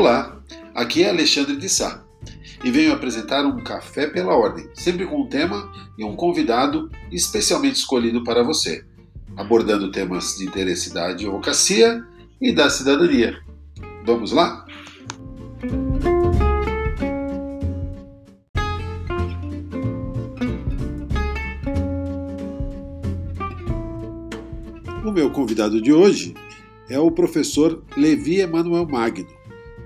Olá, aqui é Alexandre de Sá e venho apresentar um Café pela Ordem, sempre com um tema e um convidado especialmente escolhido para você, abordando temas de interesse da advocacia e da cidadania. Vamos lá? O meu convidado de hoje é o professor Levi Emanuel Magno.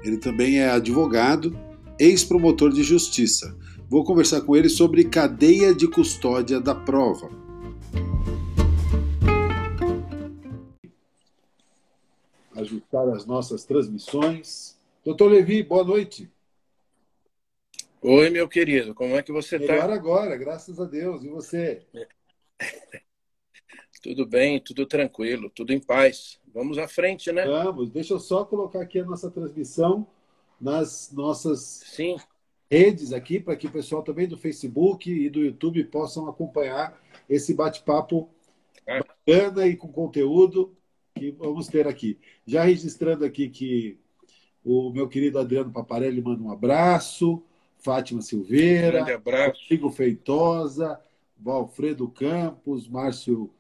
Ele também é advogado, ex-promotor de justiça. Vou conversar com ele sobre cadeia de custódia da prova. Ajustar as nossas transmissões. Doutor Levi, boa noite. Oi, meu querido, como é que você está? Melhor agora, graças a Deus. E você? Tudo bem, tudo tranquilo, tudo em paz. Vamos à frente, né? Vamos. Deixa eu só colocar aqui a nossa transmissão nas nossas Sim. redes aqui, para que o pessoal também do Facebook e do YouTube possam acompanhar esse bate-papo Ah. bacana e com conteúdo que vamos ter aqui. Já registrando aqui que o meu querido Adriano Paparelli manda um abraço, Fátima Silveira, Grande abraço. Rodrigo Feitosa, Valfredo Campos, Márcio,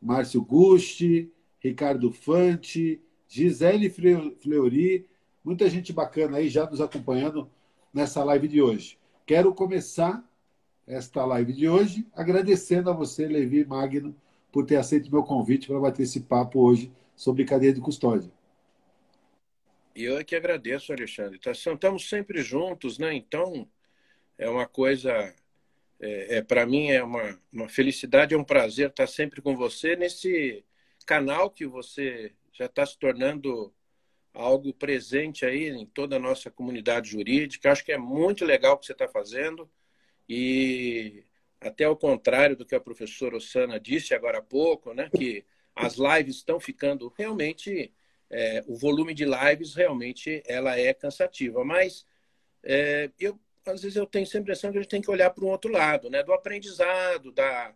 Márcio Gusti, Ricardo Fante, Gisele Fleury, muita gente bacana aí já nos acompanhando nessa live de hoje. Quero começar esta live de hoje agradecendo a você, Levi Magno, por ter aceito meu convite para bater esse papo hoje sobre cadeia de custódia. E eu é que agradeço, Alexandre. Tá- Estamos sempre juntos, né? Então, é uma coisa. É, é, Para mim, é uma, uma felicidade, é um prazer estar sempre com você nesse canal que você já está se tornando algo presente aí em toda a nossa comunidade jurídica. Acho que é muito legal o que você está fazendo. E até ao contrário do que a professora Osana disse agora há pouco, né? Que as lives estão ficando realmente é, o volume de lives realmente ela é cansativa, mas é, eu às vezes eu tenho sempre a impressão que a gente tem que olhar para um outro lado, né, do aprendizado, da,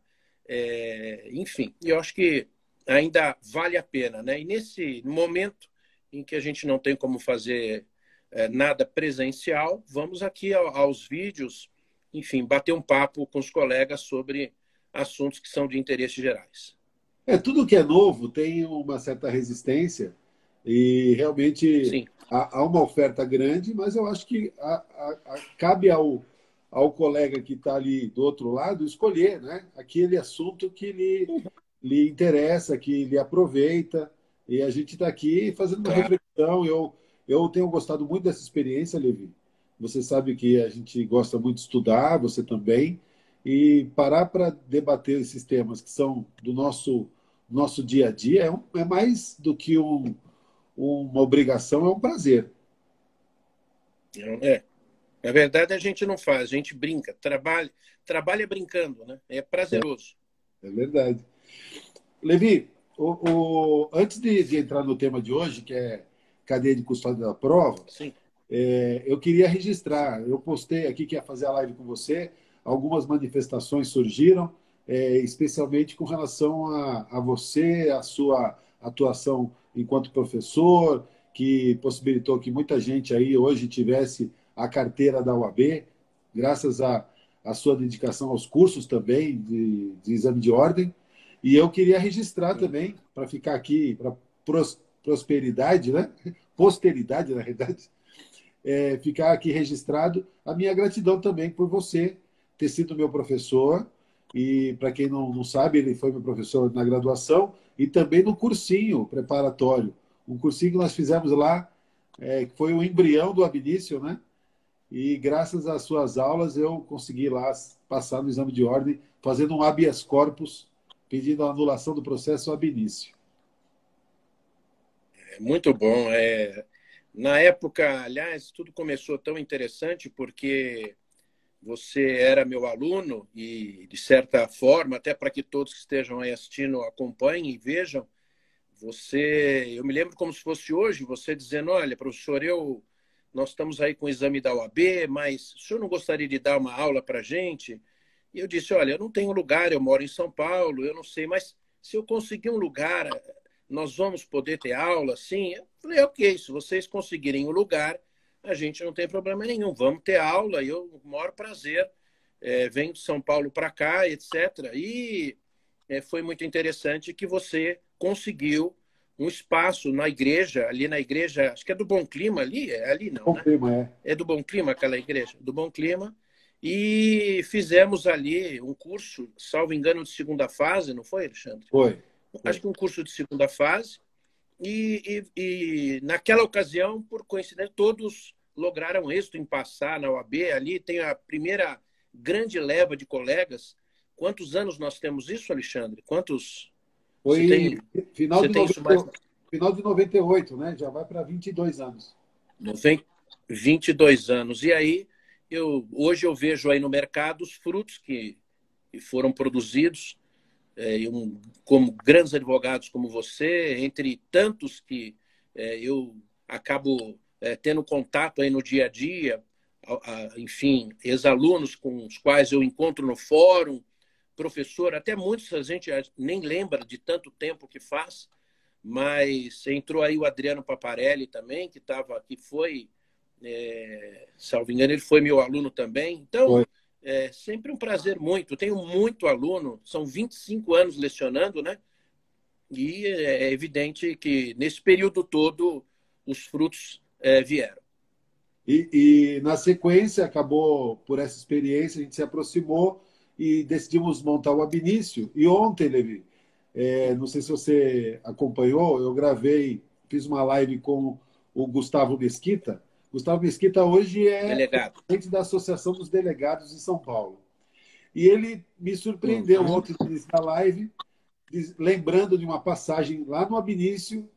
é, enfim, eu acho que ainda vale a pena, né? E nesse momento em que a gente não tem como fazer é, nada presencial, vamos aqui ao, aos vídeos, enfim, bater um papo com os colegas sobre assuntos que são de interesse gerais. É, tudo que é novo tem uma certa resistência e realmente há, há uma oferta grande, mas eu acho que a- a- a- cabe ao, ao colega que está ali do outro lado escolher né, aquele assunto que lhe, lhe interessa, que lhe aproveita. E a gente está aqui fazendo uma Claro. reflexão. Eu, eu tenho gostado muito dessa experiência, Levi. Você sabe que a gente gosta muito de estudar, você também. E parar para debater esses temas que são do nosso, nosso dia a dia é, um- é mais do que um, uma obrigação, é um prazer. É. Na verdade, a gente não faz, a gente brinca, trabalha, trabalha brincando, né? É prazeroso. É verdade. Levi, o, o- antes de, de entrar no tema de hoje, que é cadeia de custódia da prova, Sim. é, eu queria registrar. Eu postei aqui que ia fazer a live com você. Algumas manifestações surgiram, é, especialmente com relação a, a você, a sua atuação enquanto professor, que possibilitou que muita gente aí hoje tivesse a carteira da UAB, graças à à sua dedicação aos cursos também de, de exame de ordem. E eu queria registrar também, para ficar aqui, para pros, prosperidade, né? posteridade, na realidade, é, ficar aqui registrado a minha gratidão também por você ter sido meu professor. E, para quem não, não sabe, ele foi meu professor na graduação e também no cursinho preparatório. Um cursinho que nós fizemos lá, é, que foi o embrião do Abinício, né? E graças às suas aulas eu consegui lá passar no exame de ordem, fazendo um habeas corpus, pedindo a anulação do processo ab início. É muito bom. É... Na época, aliás, tudo começou tão interessante porque você era meu aluno e, de certa forma, até para que todos que estejam aí assistindo acompanhem e vejam, você, eu me lembro como se fosse hoje, você dizendo, olha, professor, eu nós estamos aí com o exame da OAB, mas o senhor não gostaria de dar uma aula para a gente? E eu disse, olha, eu não tenho lugar, eu moro em São Paulo, eu não sei, mas se eu conseguir um lugar, nós vamos poder ter aula, sim? Eu falei, ok, se vocês conseguirem um lugar, a gente não tem problema nenhum. Vamos ter aula, e eu, o maior prazer, é, venho de São Paulo para cá, etc. E é, foi muito interessante que você conseguiu um espaço na igreja, ali na igreja, acho que é do Bom Clima ali, é ali não, Bom né? Clima, é. É do Bom Clima aquela igreja, do Bom Clima. E fizemos ali um curso, salvo engano, de segunda fase, não foi, Alexandre? Foi. foi. Acho que um curso de segunda fase. E, e, e, naquela ocasião, por coincidência, todos lograram êxito em passar na OAB. Ali tem a primeira grande leva de colegas. Quantos anos nós temos isso, Alexandre? Quantos? Foi tem, final, de 90, mais... final de 98, né? Já vai para 22 anos. 22 anos. E aí, eu, hoje eu vejo aí no mercado os frutos que, foram produzidos é, um, como grandes advogados como você, entre tantos que é, eu acabo é, tendo contato aí no dia a dia, a, a, enfim, ex-alunos com os quais eu encontro no fórum, professor, até muitos a gente nem lembra de tanto tempo que faz, mas entrou aí o Adriano Paparelli também, que estava, que foi, é, salvo engano, ele foi meu aluno também. Então, foi. É sempre um prazer muito. Tenho muito aluno, são 25 anos lecionando, né? E é evidente que nesse período todo os frutos é, vieram. E, e, na sequência, acabou por essa experiência, a gente se aproximou e decidimos montar o Abinício. E ontem, Levi, é, não sei se você acompanhou, eu gravei, fiz uma live com o Gustavo Mesquita, Gustavo Mesquita hoje é Delegado. presidente da Associação dos Delegados de São Paulo. E ele me surpreendeu uhum. ontem na live, lembrando de uma passagem lá no Abinício,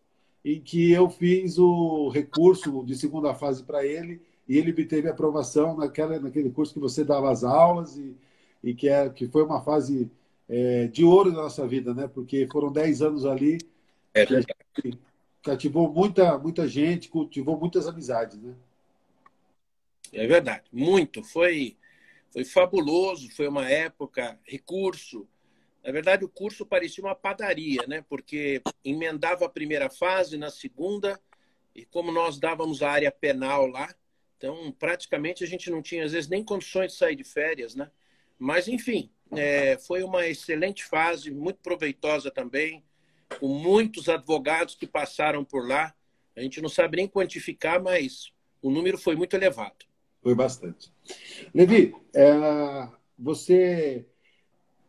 em que eu fiz o recurso de segunda fase para ele, e ele obteve aprovação naquela, naquele curso que você dava as aulas, e, e que, é, que foi uma fase é, de ouro da nossa vida, né? porque foram 10 anos ali. É que cativou muita, muita gente, cultivou muitas amizades. Né? É verdade, muito. Foi, foi fabuloso, foi uma época, recurso. Na verdade, o curso parecia uma padaria, né? Porque emendava a primeira fase na segunda, e como nós dávamos a área penal lá, então praticamente a gente não tinha, às vezes, nem condições de sair de férias, né? Mas, enfim, é, foi uma excelente fase, muito proveitosa também, com muitos advogados que passaram por lá. A gente não sabe nem quantificar, mas o número foi muito elevado. Foi bastante. Levi, é, você,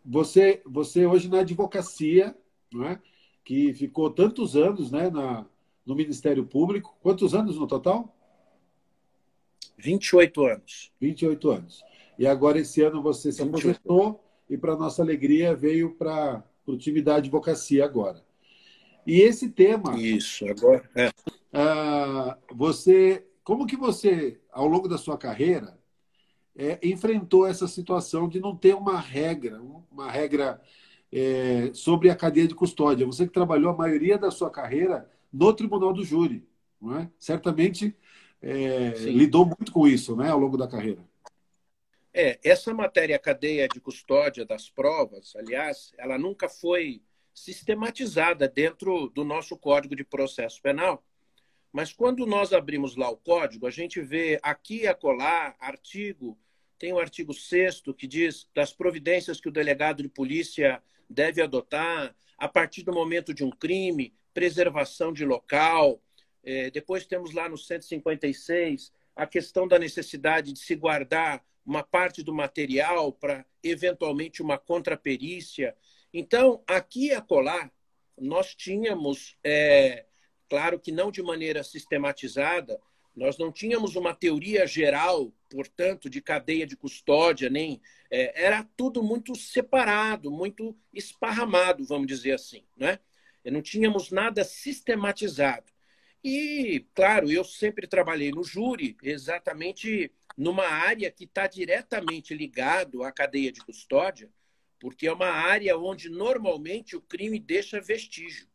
você, você hoje na advocacia, não é? que ficou tantos anos né, na, no Ministério Público. Quantos anos no total? 28 anos. 28 anos. E agora, esse ano, você se aposentou e, para nossa alegria, veio para o time da advocacia agora. E esse tema. Isso, agora. É. Uh, você como que você, ao longo da sua carreira, é, enfrentou essa situação de não ter uma regra, uma regra é, sobre a cadeia de custódia? Você que trabalhou a maioria da sua carreira no Tribunal do Júri, não é? certamente é, lidou muito com isso né, ao longo da carreira. É, essa matéria cadeia de custódia das provas, aliás, ela nunca foi sistematizada dentro do nosso Código de Processo Penal. Mas quando nós abrimos lá o código, a gente vê aqui e acolá artigo, tem o artigo 6 que diz das providências que o delegado de polícia deve adotar a partir do momento de um crime, preservação de local. É, depois temos lá no 156 a questão da necessidade de se guardar uma parte do material para eventualmente uma contraperícia. Então, aqui e acolá, nós tínhamos é, Claro que não de maneira sistematizada, nós não tínhamos uma teoria geral, portanto, de cadeia de custódia, nem é, era tudo muito separado, muito esparramado, vamos dizer assim, né? E não tínhamos nada sistematizado. E, claro, eu sempre trabalhei no júri, exatamente numa área que está diretamente ligado à cadeia de custódia, porque é uma área onde normalmente o crime deixa vestígio.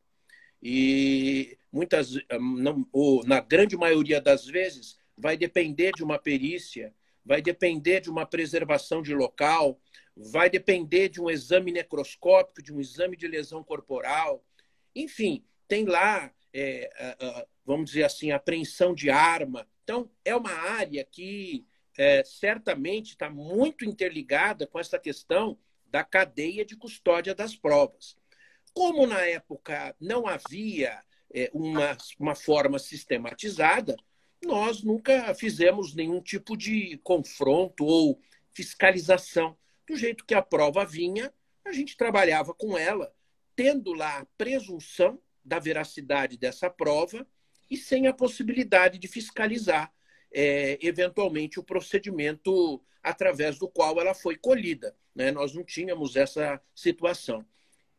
E muitas, não, ou na grande maioria das vezes, vai depender de uma perícia, vai depender de uma preservação de local, vai depender de um exame necroscópico, de um exame de lesão corporal. Enfim, tem lá, é, vamos dizer assim, apreensão de arma. Então, é uma área que é, certamente está muito interligada com essa questão da cadeia de custódia das provas. Como na época não havia é, uma, uma forma sistematizada, nós nunca fizemos nenhum tipo de confronto ou fiscalização. Do jeito que a prova vinha, a gente trabalhava com ela, tendo lá a presunção da veracidade dessa prova e sem a possibilidade de fiscalizar é, eventualmente o procedimento através do qual ela foi colhida. Né? Nós não tínhamos essa situação.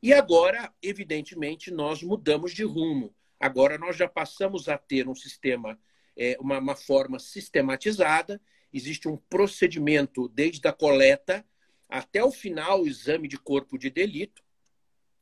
E agora, evidentemente, nós mudamos de rumo. Agora nós já passamos a ter um sistema, é, uma, uma forma sistematizada, existe um procedimento desde a coleta até o final, o exame de corpo de delito,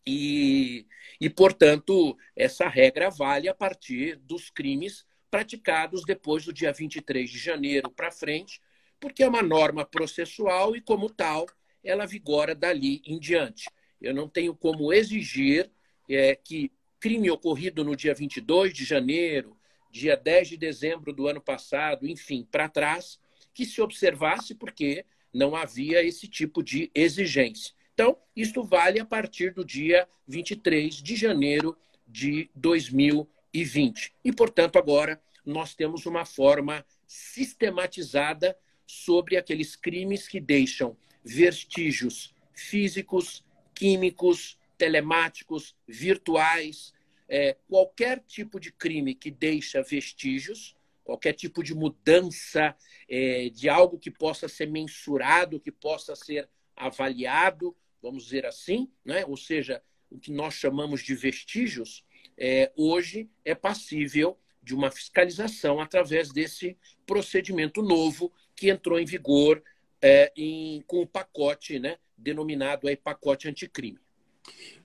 e, e, portanto, essa regra vale a partir dos crimes praticados depois do dia 23 de janeiro para frente, porque é uma norma processual e, como tal, ela vigora dali em diante. Eu não tenho como exigir é, que crime ocorrido no dia 22 de janeiro, dia 10 de dezembro do ano passado, enfim, para trás, que se observasse, porque não havia esse tipo de exigência. Então, isto vale a partir do dia 23 de janeiro de 2020. E, portanto, agora nós temos uma forma sistematizada sobre aqueles crimes que deixam vestígios físicos, químicos, telemáticos, virtuais, é, qualquer tipo de crime que deixa vestígios, qualquer tipo de mudança é, de algo que possa ser mensurado, que possa ser avaliado, vamos dizer assim, né? ou seja, o que nós chamamos de vestígios, é, hoje é passível de uma fiscalização através desse procedimento novo que entrou em vigor é, em, com o pacote né, denominado aí, pacote anticrime.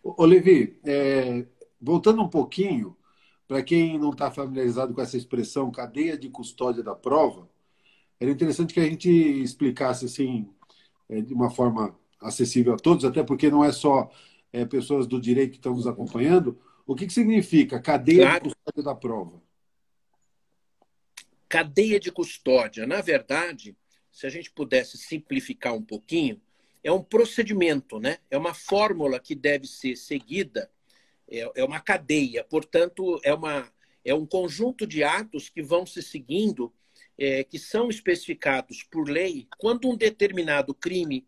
Olivi, é, voltando um pouquinho, para quem não está familiarizado com essa expressão cadeia de custódia da prova, era interessante que a gente explicasse assim, é, de uma forma acessível a todos, até porque não é só é, pessoas do direito que estão nos acompanhando. O que, que significa cadeia claro. de custódia da prova? Cadeia de custódia, na verdade, se a gente pudesse simplificar um pouquinho, é um procedimento, né? é uma fórmula que deve ser seguida é, é uma cadeia, portanto, é, uma, é um conjunto de atos que vão se seguindo, é, que são especificados por lei, quando um determinado crime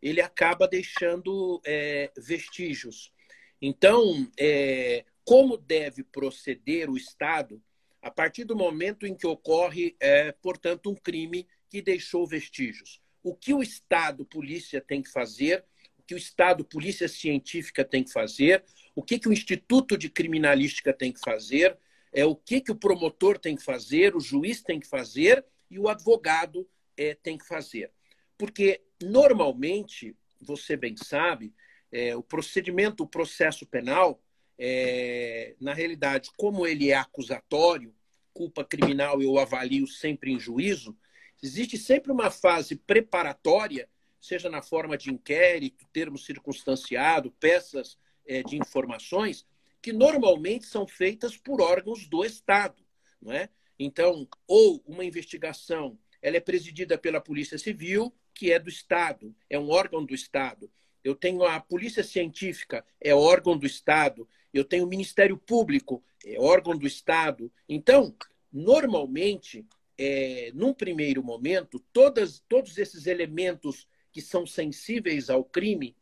ele acaba deixando é, vestígios. Então, é, como deve proceder o Estado a partir do momento em que ocorre, é, portanto, um crime que deixou vestígios? O que o Estado, polícia, tem que fazer? O que o Estado, polícia científica, tem que fazer? o que, que o Instituto de Criminalística tem que fazer, é o que, que o promotor tem que fazer, o juiz tem que fazer e o advogado é, tem que fazer. Porque, normalmente, você bem sabe, é, o procedimento, o processo penal, é, na realidade, como ele é acusatório, culpa criminal eu avalio sempre em juízo, existe sempre uma fase preparatória, seja na forma de inquérito, termo circunstanciado, peças é, de informações que normalmente são feitas por órgãos do Estado. Não é? Então, ou uma investigação ela é presidida pela Polícia Civil, que é do Estado, é um órgão do Estado. Eu tenho a Polícia Científica, é órgão do Estado. Eu tenho o Ministério Público, é órgão do Estado. Então, normalmente, é, num primeiro momento, todas, todos esses elementos que são sensíveis ao crime,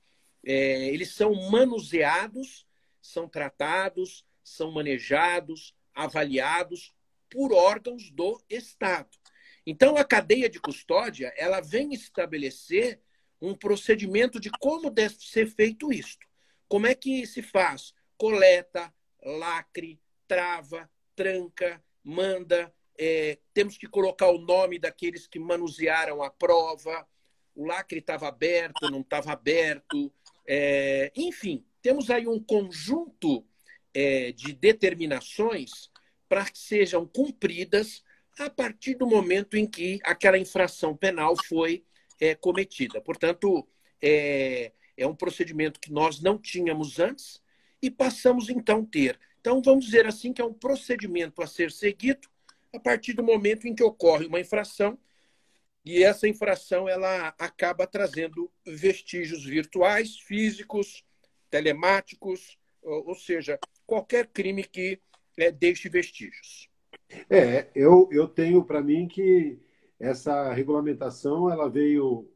é, eles são manuseados, são tratados, são manejados, avaliados por órgãos do Estado. Então, a cadeia de custódia ela vem estabelecer um procedimento de como deve ser feito isto. Como é que se faz? Coleta, lacre, trava, tranca, manda. É, temos que colocar o nome daqueles que manusearam a prova. O lacre estava aberto, não estava aberto. É, enfim, temos aí um conjunto é, de determinações para que sejam cumpridas a partir do momento em que aquela infração penal foi é, cometida. Portanto, é, é um procedimento que nós não tínhamos antes e passamos então a ter. Então, vamos dizer assim que é um procedimento a ser seguido a partir do momento em que ocorre uma infração e essa infração ela acaba trazendo vestígios virtuais, físicos, telemáticos, ou, seja, qualquer crime que é, deixe vestígios. É, eu, eu tenho para mim que essa regulamentação ela veio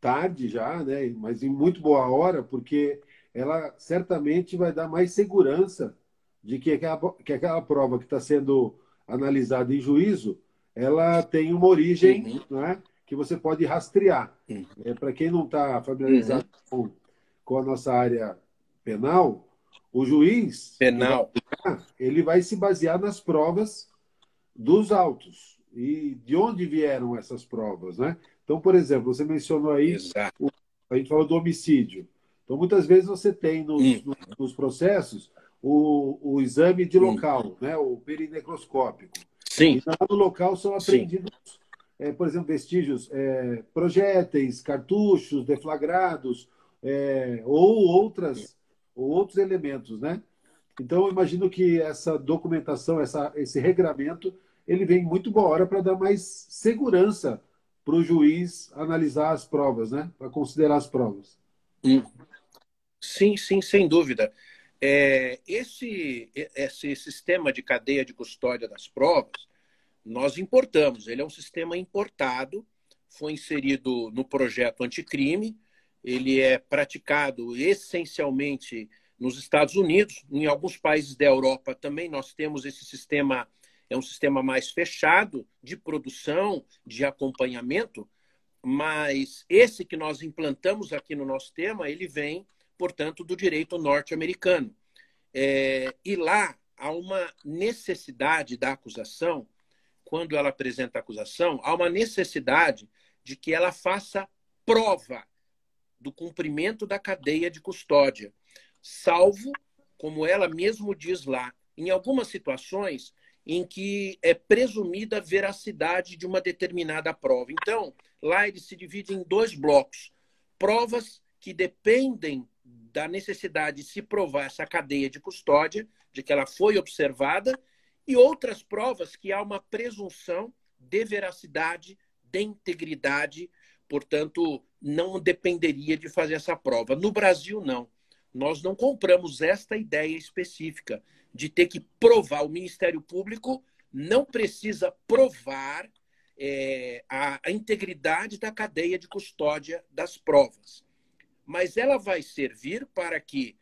tarde já, né? mas em muito boa hora, porque ela certamente vai dar mais segurança de que aquela, que aquela prova que está sendo analisada em juízo, ela tem uma origem uhum. né, que você pode rastrear. Uhum. É, Para quem não está familiarizado uhum. com, com a nossa área penal, o juiz penal ele vai se basear nas provas dos autos e de onde vieram essas provas, né? Então, por exemplo, você mencionou aí, o, a gente falou do homicídio. Então, muitas vezes você tem nos, hum. nos processos o, o, exame de hum. local, né? o perinecroscópico. Sim. E lá no local são apreendidos, é, por exemplo, vestígios, é, projéteis, cartuchos deflagrados, é, ou outras, ou outros elementos, né? Então, eu imagino que essa documentação, essa, esse regramento, ele vem muito boa hora para dar mais segurança para o juiz analisar as provas, né? Para considerar as provas. Hum. Sim, sim, sem dúvida. É, esse, esse sistema de cadeia de custódia das provas, nós importamos. Ele é um sistema importado, foi inserido no projeto anticrime, ele é praticado essencialmente nos Estados Unidos, em alguns países da Europa também nós temos esse sistema, é um sistema mais fechado de produção, de acompanhamento, mas esse que nós implantamos aqui no nosso tema, ele vem portanto, do direito norte-americano. É, e lá há uma necessidade da acusação, quando ela apresenta a acusação, há uma necessidade de que ela faça prova do cumprimento da cadeia de custódia, salvo, como ela mesmo diz lá, em algumas situações em que é presumida a veracidade de uma determinada prova. Então, lá ele se divide em dois blocos: provas que dependem da necessidade de se provar essa cadeia de custódia, de que ela foi observada, e outras provas que há uma presunção de veracidade, de integridade, portanto, não dependeria de fazer essa prova. No Brasil, não. Nós não compramos esta ideia específica de ter que provar. O Ministério Público não precisa provar é, a, a integridade da cadeia de custódia das provas mas ela vai servir para que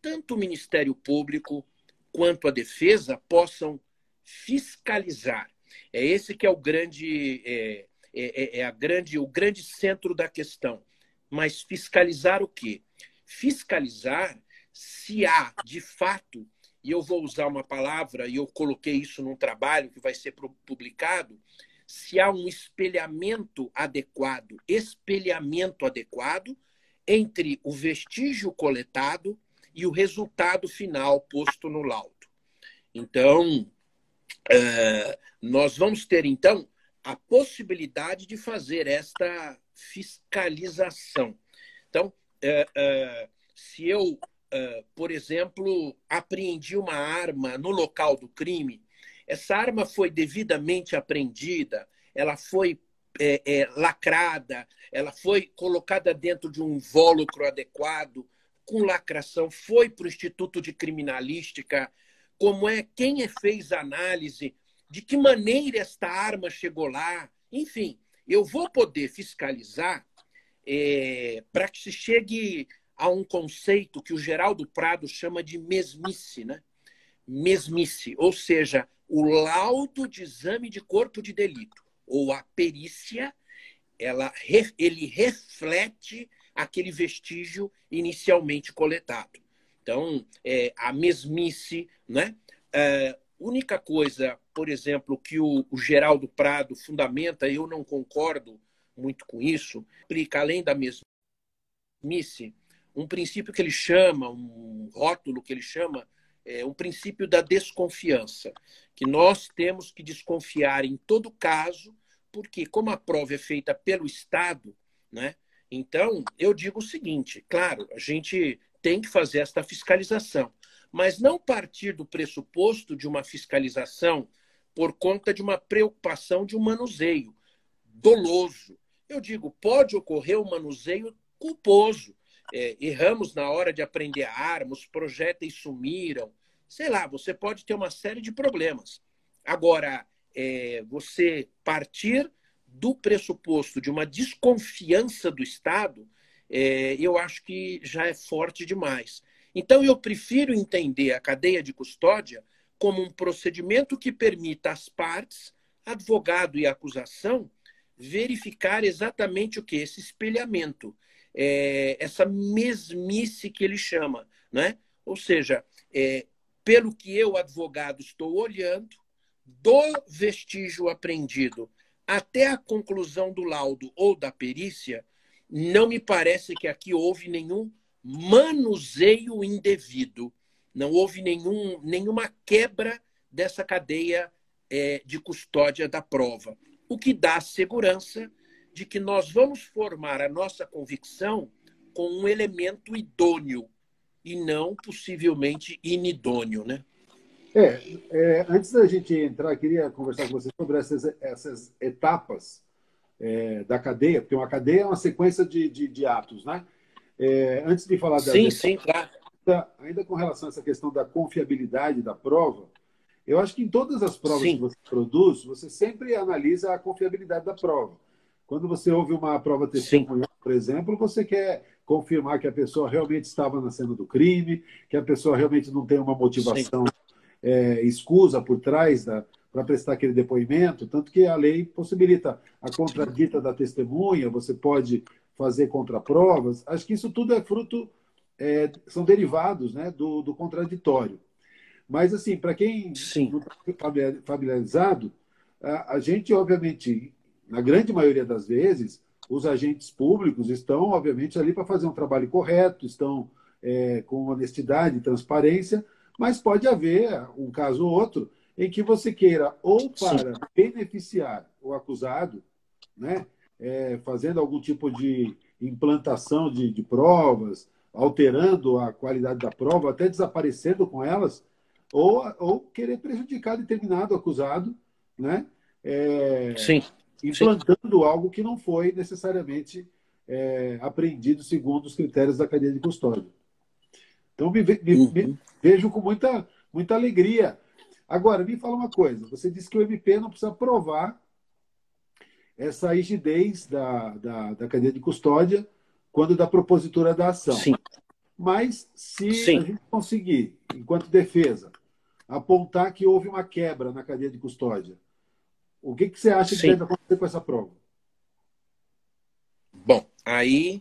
tanto o Ministério Público quanto a defesa possam fiscalizar. É esse que é o grande, é, é, é, é a grande, o grande centro da questão. Mas fiscalizar o quê? Fiscalizar se há, de fato, e eu vou usar uma palavra, e eu coloquei isso num trabalho que vai ser publicado, se há um espelhamento adequado, espelhamento adequado entre o vestígio coletado e o resultado final posto no laudo. Então, uh, nós vamos ter, então, a possibilidade de fazer esta fiscalização. Então, uh, uh, se eu, por exemplo, apreendi uma arma no local do crime, essa arma foi devidamente apreendida, ela foi é, é, lacrada, ela foi colocada dentro de um invólucro adequado, com lacração, foi para o Instituto de Criminalística, como é, quem é, fez a análise, de que maneira esta arma chegou lá, enfim, eu vou poder fiscalizar é, para que se chegue a um conceito que o Geraldo Prado chama de mesmice, né? Mesmice, ou seja, o laudo de exame de corpo de delito ou a perícia, ela, ele reflete aquele vestígio inicialmente coletado. Então, é, a mesmice, né? É, única coisa, por exemplo, que o, o Geraldo Prado fundamenta, eu não concordo muito com isso, aplica além da mesmice, um princípio que ele chama, um rótulo que ele chama, é um princípio da desconfiança, que nós temos que desconfiar em todo caso porque como a prova é feita pelo Estado, né? Então, eu digo o seguinte, claro, a gente tem que fazer esta fiscalização, mas não partir do pressuposto de uma fiscalização por conta de uma preocupação de um manuseio doloso. Eu digo, pode ocorrer um manuseio culposo. É, erramos na hora de aprender a arma, os projéteis sumiram. Sei lá, você pode ter uma série de problemas. Agora, é, você partir do pressuposto de uma desconfiança do Estado, é, eu acho que já é forte demais. Então, eu prefiro entender a cadeia de custódia como um procedimento que permita às partes, advogado e acusação, verificar exatamente o que? Esse espelhamento, é, essa mesmice que ele chama. Né? Ou seja, é, pelo que eu, advogado, estou olhando, do vestígio apreendido até a conclusão do laudo ou da perícia, não me parece que aqui houve nenhum manuseio indevido, não houve nenhum, nenhuma quebra dessa cadeia é, de custódia da prova, o que dá segurança de que nós vamos formar a nossa convicção com um elemento idôneo e não possivelmente inidôneo, né? É, é, antes da gente entrar, queria conversar com você sobre essas, essas etapas é, da cadeia, porque uma cadeia é uma sequência de, de, de atos, né? É, antes de falar da. Sim, sim, claro. Ainda, ainda com relação a essa questão da confiabilidade da prova, eu acho que em todas as provas sim. que você produz, você sempre analisa a confiabilidade da prova. Quando você ouve uma prova testemunhal, por exemplo, você quer confirmar que a pessoa realmente estava na cena do crime, que a pessoa realmente não tem uma motivação é, escusa por trás para prestar aquele depoimento, tanto que a lei possibilita a contradita da testemunha, você pode fazer contraprovas. Acho que isso tudo é fruto, é, são derivados né, do, do contraditório. Mas, assim, para quem Sim. não está familiarizado, a, a gente, obviamente, na grande maioria das vezes, os agentes públicos estão, obviamente, ali para fazer um trabalho correto, estão é, com honestidade e transparência, mas pode haver um caso ou outro em que você queira, ou para Sim. beneficiar o acusado, né, é, fazendo algum tipo de implantação de, de, provas, alterando a qualidade da prova, até desaparecendo com elas, ou, ou querer prejudicar determinado acusado, né, é, Sim. implantando Sim. algo que não foi necessariamente é, apreendido segundo os critérios da cadeia de custódia. Então, me, me, uhum. me, vejo com muita, muita alegria. Agora, me fala uma coisa: você disse que o MP não precisa provar essa rigidez da, da, da cadeia de custódia quando da propositura da ação. Sim. Mas se Sim. a gente conseguir, enquanto defesa, apontar que houve uma quebra na cadeia de custódia, o que, que você acha que deve acontecer com essa prova? Bom, aí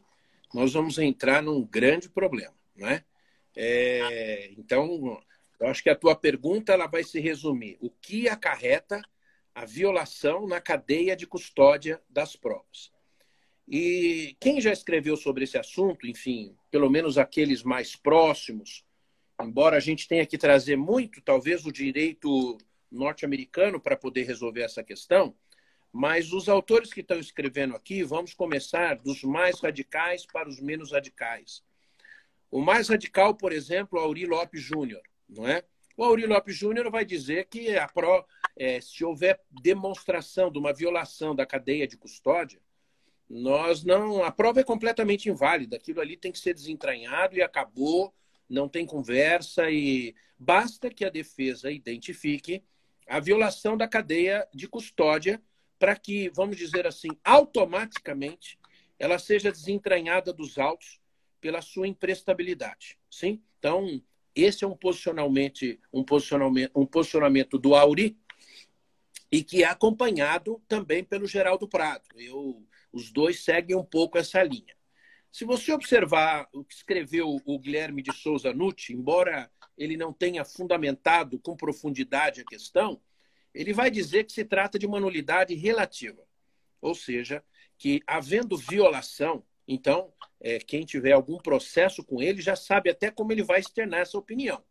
nós vamos entrar num grande problema, né? É, então, eu acho que a tua pergunta ela vai se resumir: o que acarreta a violação na cadeia de custódia das provas? E quem já escreveu sobre esse assunto, enfim, pelo menos aqueles mais próximos, embora a gente tenha que trazer muito, talvez, o direito norte-americano para poder resolver essa questão, mas os autores que estão escrevendo aqui, vamos começar dos mais radicais para os menos radicais. O mais radical, por exemplo, Auri Lopes Júnior, não é? O Auri Lopes Júnior vai dizer que a pro, é, se houver demonstração de uma violação da cadeia de custódia, nós não, a prova é completamente inválida. Aquilo ali tem que ser desentranhado e acabou, não tem conversa e basta que a defesa identifique a violação da cadeia de custódia para que, vamos dizer assim, automaticamente ela seja desentranhada dos autos pela sua imprestabilidade. Sim? Então, esse é um posicionamento, um posicionamento, um posicionamento do Auri e que é acompanhado também pelo Geraldo Prado. Eu, os dois seguem um pouco essa linha. Se você observar o que escreveu o Guilherme de Souza Nucci, embora ele não tenha fundamentado com profundidade a questão, ele vai dizer que se trata de uma nulidade relativa. Ou seja, que havendo violação, então, é, quem tiver algum processo com ele já sabe até como ele vai externar essa opinião.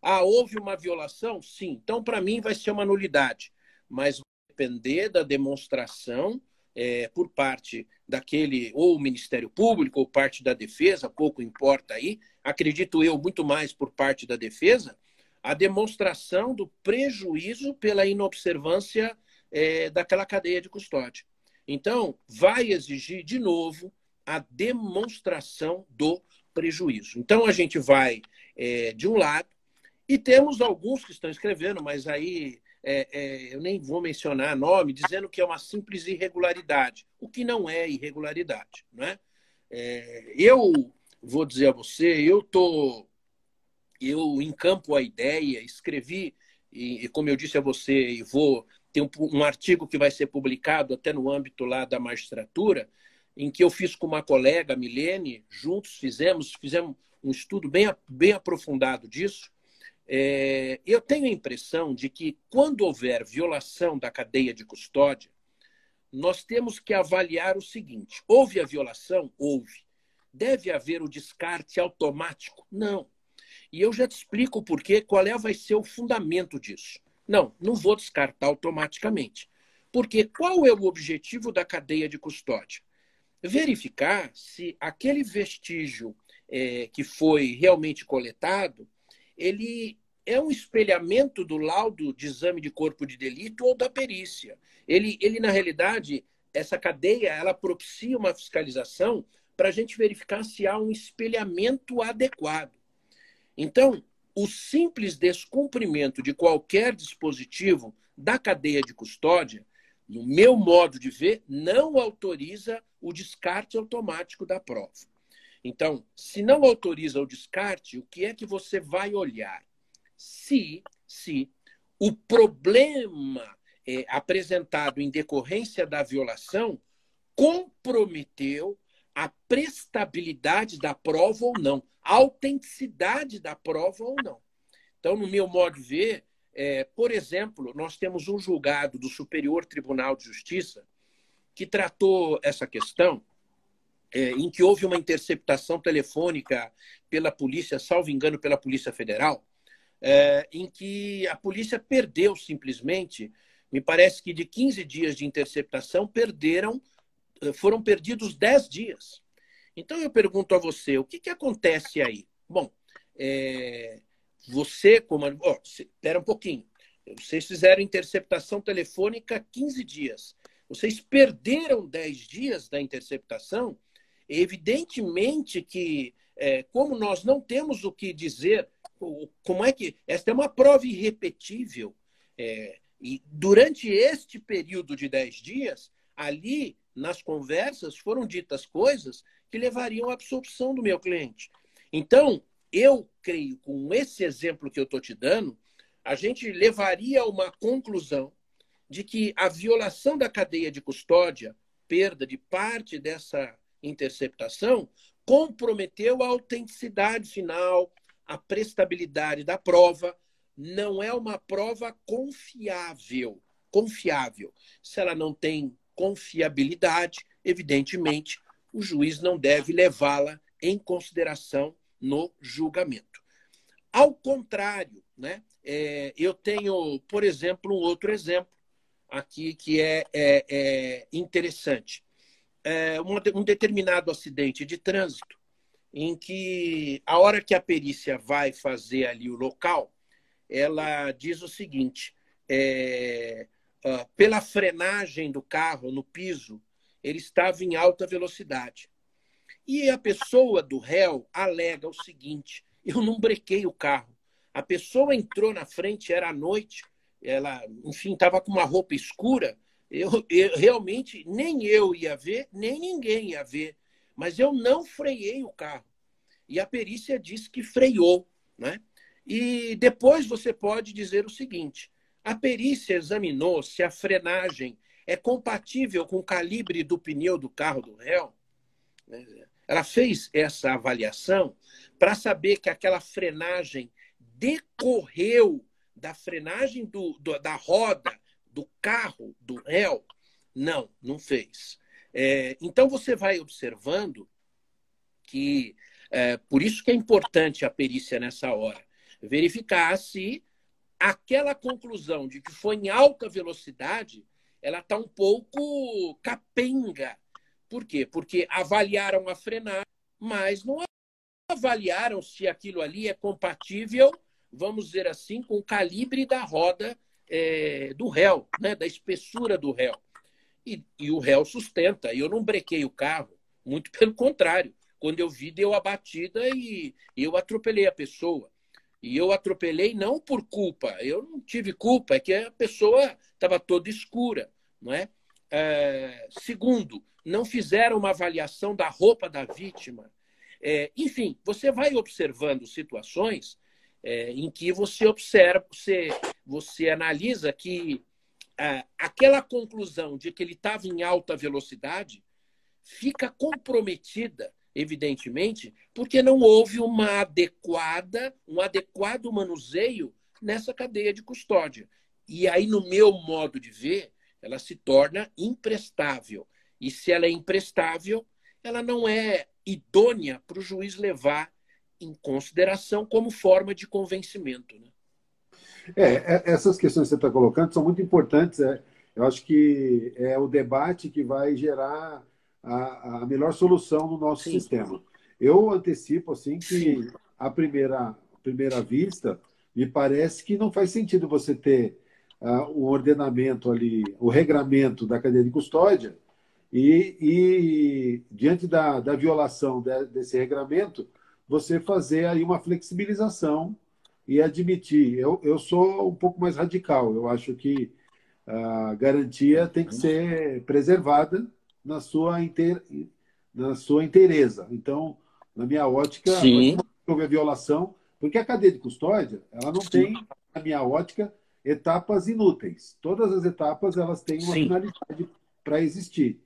Ah, houve uma violação? Sim. Então, para mim, vai ser uma nulidade. Mas vai depender da demonstração é, por parte daquele, ou Ministério Público, ou parte da defesa, pouco importa aí. Acredito eu, muito mais por parte da defesa, a demonstração do prejuízo pela inobservância é, daquela cadeia de custódia. Então, vai exigir, de novo, a demonstração do prejuízo. Então, a gente vai é, de um lado, e temos alguns que estão escrevendo, mas aí é, é, eu nem vou mencionar nome, dizendo que é uma simples irregularidade, o que não é irregularidade. Né? Eu vou dizer a você, eu tô, eu encampo a ideia, escrevi, e, como eu disse a você, vou ter um, um artigo que vai ser publicado até no âmbito lá da magistratura, em que eu fiz com uma colega, Milene, juntos fizemos, fizemos um estudo bem, bem aprofundado disso. É, eu tenho a impressão de que quando houver violação da cadeia de custódia, nós temos que avaliar o seguinte: houve a violação? Houve. Deve haver o descarte automático? Não. E eu já te explico o porquê, qual é, vai ser o fundamento disso. Não, não vou descartar automaticamente. Porque qual é o objetivo da cadeia de custódia? Verificar se aquele vestígio é, que foi realmente coletado, ele é um espelhamento do laudo de exame de corpo de delito ou da perícia. Ele, ele na realidade, essa cadeia, ela propicia uma fiscalização para a gente verificar se há um espelhamento adequado. Então, o simples descumprimento de qualquer dispositivo da cadeia de custódia, no meu modo de ver, não autoriza o descarte automático da prova. Então, se não autoriza o descarte, o que é que você vai olhar? Se, se o problema é, apresentado em decorrência da violação comprometeu a prestabilidade da prova ou não, a autenticidade da prova ou não. Então, no meu modo de ver, é, por exemplo, nós temos um julgado do Superior Tribunal de Justiça que tratou essa questão é, em que houve uma interceptação telefônica pela polícia, salvo engano, pela Polícia Federal, é, em que a polícia perdeu simplesmente, me parece que de 15 dias de interceptação, perderam, é, foram perdidos 10 dias. Então eu pergunto a você, o que, que acontece aí? Bom, é, você, como. Oh, espera um pouquinho. Vocês fizeram interceptação telefônica 15 dias. Vocês perderam 10 dias da interceptação Evidentemente que, é, como nós não temos o que dizer, como é que. Esta é uma prova irrepetível. É, e durante este período de dez dias, ali, nas conversas, foram ditas coisas que levariam à absorção do meu cliente. Então, eu creio, com esse exemplo que eu estou te dando, a gente levaria a uma conclusão de que a violação da cadeia de custódia, perda de parte dessa interceptação comprometeu a autenticidade final, a prestabilidade da prova. Não é uma prova confiável. Confiável. Se ela não tem confiabilidade, evidentemente, o juiz não deve levá-la em consideração no julgamento. Ao contrário, né, é, eu tenho, por exemplo, um outro exemplo aqui que é, é, é interessante é, um determinado acidente de trânsito em que a hora que a perícia vai fazer ali o local, ela diz o seguinte: é, uh, pela frenagem do carro no piso, ele estava em alta velocidade. E a pessoa do réu alega o seguinte: eu não brequei o carro. A pessoa entrou na frente, era à noite, ela, enfim, estava com uma roupa escura eu, eu, realmente nem eu ia ver, nem ninguém ia ver. Mas eu não freiei o carro. E a perícia disse que freou. Né? E depois você pode dizer o seguinte: a perícia examinou se a frenagem é compatível com o calibre do pneu do carro do réu. Né? Ela fez essa avaliação para saber que aquela frenagem decorreu da frenagem do, do, da roda do carro do réu? Não, não fez. É, então você vai observando que é, por isso que é importante a perícia nessa hora verificar se aquela conclusão de que foi em alta velocidade ela está um pouco capenga. Por quê? Porque avaliaram a frenagem, mas não avaliaram se aquilo ali é compatível vamos dizer assim, com o calibre da roda é, do réu, né? da espessura do réu. E, e o réu sustenta. Eu não brequei o carro, muito pelo contrário. Quando eu vi, deu a batida e, e eu atropelei a pessoa. E eu atropelei não por culpa, eu não tive culpa, é que a pessoa estava toda escura. Não é? é? segundo, não fizeram uma avaliação da roupa da vítima. É, enfim, você vai observando situações é, em que você observa, você, você analisa que aquela conclusão de que ele estava em alta velocidade fica comprometida evidentemente, porque não houve uma adequada, um adequado manuseio nessa cadeia de custódia. E aí, no meu modo de ver, ela se torna imprestável. E se ela é imprestável, ela não é idônea para o juiz levar em consideração como forma de convencimento. Né? É, é essas questões que você está colocando são muito importantes. É, eu acho que é o debate que vai gerar a, a melhor solução no nosso Sim. sistema. Eu antecipo assim que a primeira, primeira vista me parece que não faz sentido você ter uh, o ordenamento ali, o regramento da cadeia de custódia e, e diante da, da violação de, desse regramento, você fazer aí uma flexibilização e admitir. Eu, eu sou um pouco mais radical. Eu acho que a garantia tem que ser preservada na sua, inteira, na sua inteireza. Então, na minha ótica, houve a violação, porque a cadeia de custódia, ela não Sim. tem, na minha ótica, etapas inúteis. Todas as etapas elas têm uma Sim. finalidade para existir.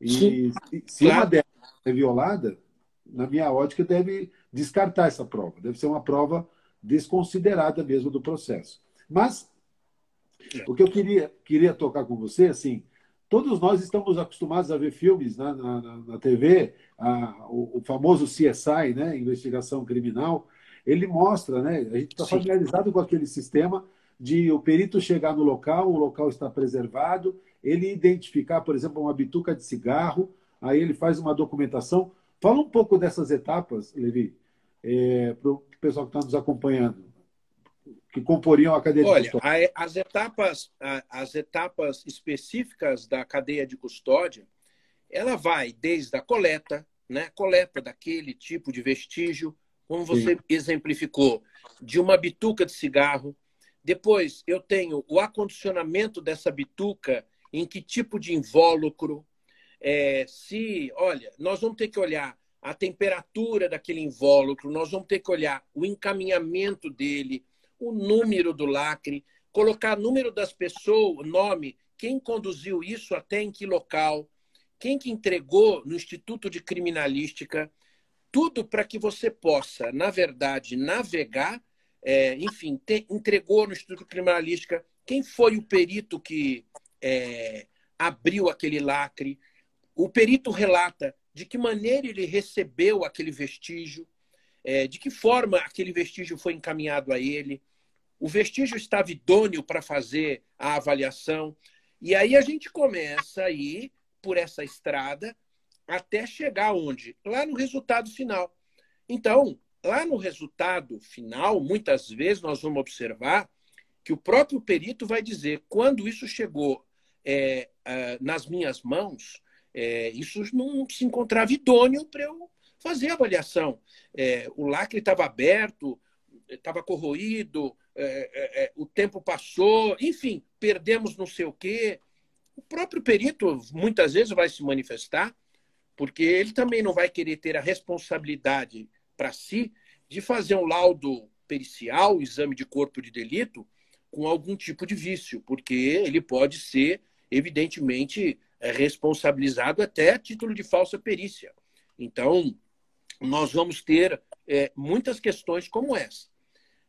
E Sim. se claro. uma delas é violada, na minha ótica, deve descartar essa prova. Deve ser uma prova desconsiderada mesmo do processo. Mas o que eu queria, queria tocar com você, assim, Todos nós estamos acostumados a ver filmes na, na, na, TV, a, o, o, famoso CSI, né, investigação criminal, ele mostra, né, a gente está familiarizado com aquele sistema de o perito chegar no local, o local está preservado, ele identificar, por exemplo, uma bituca de cigarro, aí ele faz uma documentação. Fala um pouco dessas etapas, Levi, é, para o pessoal que está nos acompanhando que comporiam a cadeia Olha, de custódia? as etapas, as etapas específicas da cadeia de custódia, ela vai desde a coleta, né, coleta daquele tipo de vestígio, como você Sim. exemplificou, de uma bituca de cigarro. Depois eu tenho o acondicionamento dessa bituca, em que tipo de invólucro. É, se, olha, nós vamos ter que olhar a temperatura daquele invólucro, nós vamos ter que olhar o encaminhamento dele, o número do lacre, colocar número das pessoas, nome, quem conduziu isso até em que local, quem que entregou no Instituto de Criminalística, tudo para que você possa, na verdade, navegar, é, enfim, te, entregou no Instituto de Criminalística quem foi o perito que é, abriu aquele lacre. O perito relata de que maneira ele recebeu aquele vestígio, é, de que forma aquele vestígio foi encaminhado a ele, o vestígio estava idôneo para fazer a avaliação, e aí a gente começa a ir por essa estrada até chegar onde? Lá no resultado final. Então, lá no resultado final, muitas vezes nós vamos observar que o próprio perito vai dizer quando isso chegou é, nas minhas mãos, é, isso não se encontrava idôneo para eu fazer a avaliação. É, o lacre estava aberto, estava corroído, é, é, é, o tempo passou, enfim, perdemos não sei o quê. O próprio perito muitas vezes vai se manifestar, porque ele também não vai querer ter a responsabilidade para si de fazer um laudo pericial, exame de corpo de delito, com algum tipo de vício, porque ele pode ser, evidentemente, é, responsabilizado até a título de falsa perícia. Então, nós vamos ter é, muitas questões como essa.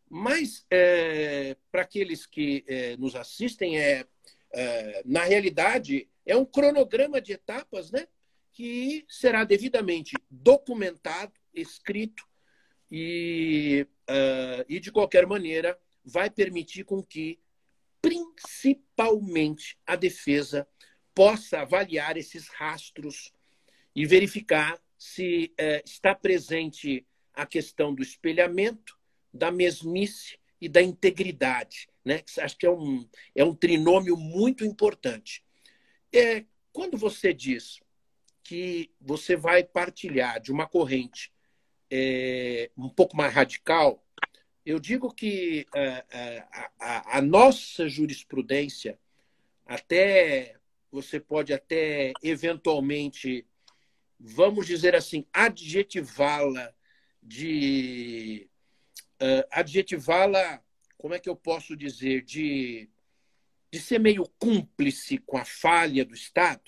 Mas, é, para aqueles que é, nos assistem, é, é, na realidade, é um cronograma de etapas né, que será devidamente documentado, escrito, e, uh, e de qualquer maneira vai permitir com que, principalmente, a defesa possa avaliar esses rastros e verificar se uh, está presente a questão do espelhamento, da mesmice e da integridade. Né? Acho que é um, é um trinômio muito importante. É, quando você diz que você vai partilhar de uma corrente é, um pouco mais radical, eu digo que a, é, é, a, a, nossa jurisprudência, até você pode até eventualmente, vamos dizer assim, adjetivá-la de uh, adjetivá-la, como é que eu posso dizer, de, de ser meio cúmplice com a falha do Estado,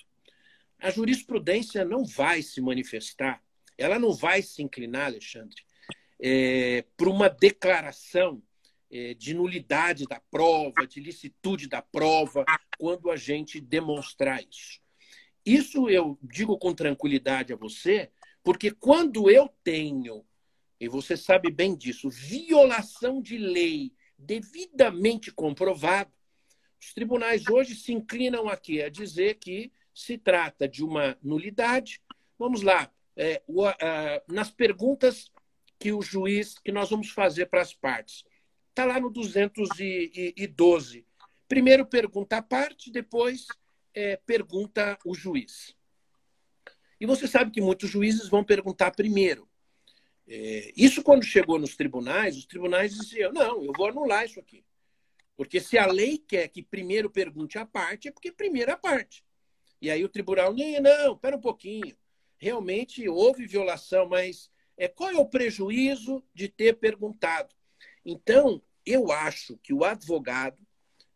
a jurisprudência não vai se manifestar, ela não vai se inclinar, Alexandre, é, para uma declaração de nulidade da prova, de licitude da prova, quando a gente demonstrar isso. Isso eu digo com tranquilidade a você, porque quando eu tenho, e você sabe bem disso, violação de lei devidamente comprovado, os tribunais hoje se inclinam aqui a dizer que se trata de uma nulidade. Vamos lá, é, o, a, nas perguntas que o juiz, que nós vamos fazer para as partes. Está lá no 212. Primeiro pergunta a parte, depois é, pergunta o juiz. E você sabe que muitos juízes vão perguntar primeiro. É, isso quando chegou nos tribunais, os tribunais diziam, não, eu vou anular isso aqui. Porque se a lei quer que primeiro pergunte a parte, é porque primeiro a parte. E aí o tribunal, não, não, espera um pouquinho. Realmente houve violação, mas é, qual é o prejuízo de ter perguntado? Então, eu acho que o advogado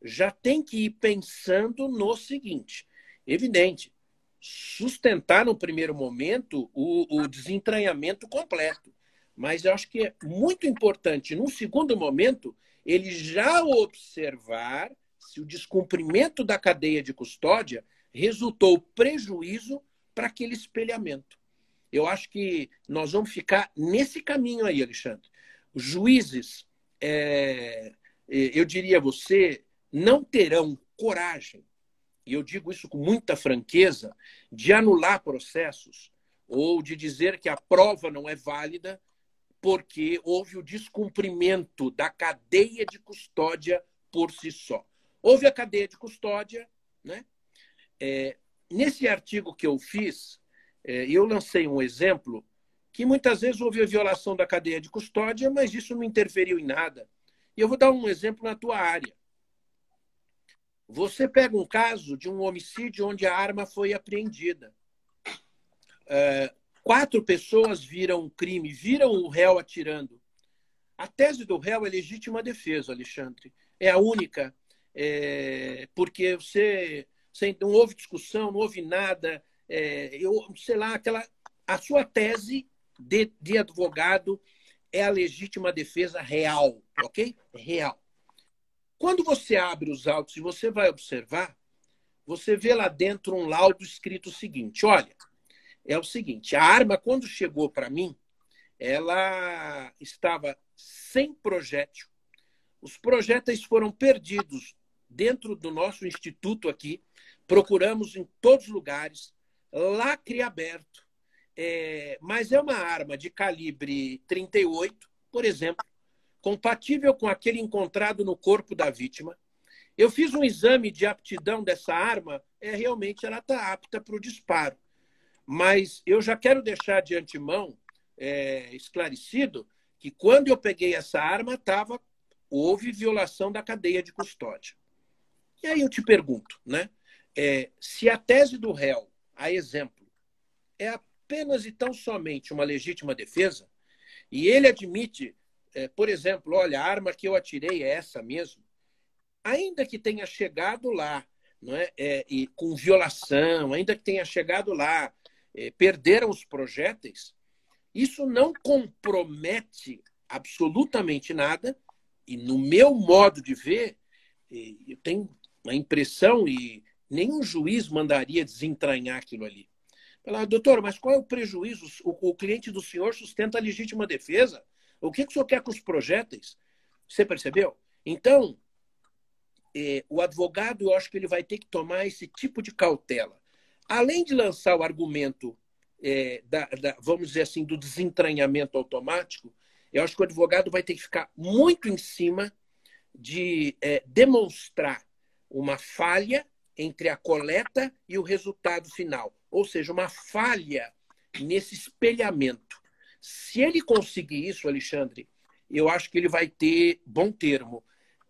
já tem que ir pensando no seguinte: evidente, sustentar no primeiro momento o, o desentranhamento completo. Mas eu acho que é muito importante, num segundo momento, ele já observar se o descumprimento da cadeia de custódia resultou prejuízo para aquele espelhamento. Eu acho que nós vamos ficar nesse caminho aí, Alexandre. Juízes, é, é, eu diria a você, não terão coragem, e eu digo isso com muita franqueza, de anular processos ou de dizer que a prova não é válida porque houve o descumprimento da cadeia de custódia por si só. Houve a cadeia de custódia, né? É, nesse artigo que eu fiz, é, eu lancei um exemplo que muitas vezes houve a violação da cadeia de custódia, mas isso não interferiu em nada. E eu vou dar um exemplo na tua área. Você pega um caso de um homicídio onde a arma foi apreendida. É, quatro pessoas viram o crime, viram o réu atirando. A tese do réu é legítima defesa, Alexandre. É a única. É, porque você, você não houve discussão, não houve nada é, eu, sei lá, aquela, a sua tese de, de advogado é a legítima defesa real, ok? Real. Quando você abre os autos e você vai observar, você vê lá dentro um laudo escrito o seguinte: olha, é o seguinte, a arma, quando chegou para mim, ela estava sem projétil. Os projéteis foram perdidos dentro do nosso instituto aqui. Procuramos em todos os lugares, lacre aberto. É, mas é uma arma de calibre 38, por exemplo, compatível com aquele encontrado no corpo da vítima. Eu fiz um exame de aptidão dessa arma, é realmente ela está apta para o disparo. Mas eu já quero deixar de antemão é, esclarecido que quando eu peguei essa arma, tava, houve violação da cadeia de custódia. E aí eu te pergunto, né? É, se a tese do réu a exemplo, é apenas e tão somente uma legítima defesa, e ele admite, é, por exemplo, olha, a arma que eu atirei é essa mesmo, ainda que tenha chegado lá, não é? é e com violação, ainda que tenha chegado lá, é, perderam os projéteis, isso não compromete absolutamente nada, e no meu modo de ver, eu tenho a impressão, e nenhum juiz mandaria desentranhar aquilo ali. Falar, doutor, mas qual é o prejuízo? O, o, cliente do senhor sustenta a legítima defesa. O que, que o senhor quer com os projéteis? Você percebeu? Então, eh, o advogado, eu acho que ele vai ter que tomar esse tipo de cautela. Além de lançar o argumento, eh, da, da, vamos dizer assim, do desentranhamento automático, eu acho que o advogado vai ter que ficar muito em cima de é, demonstrar uma falha entre a coleta e o resultado final, ou seja, uma falha nesse espelhamento. Se ele conseguir isso, Alexandre, eu acho que ele vai ter bom termo.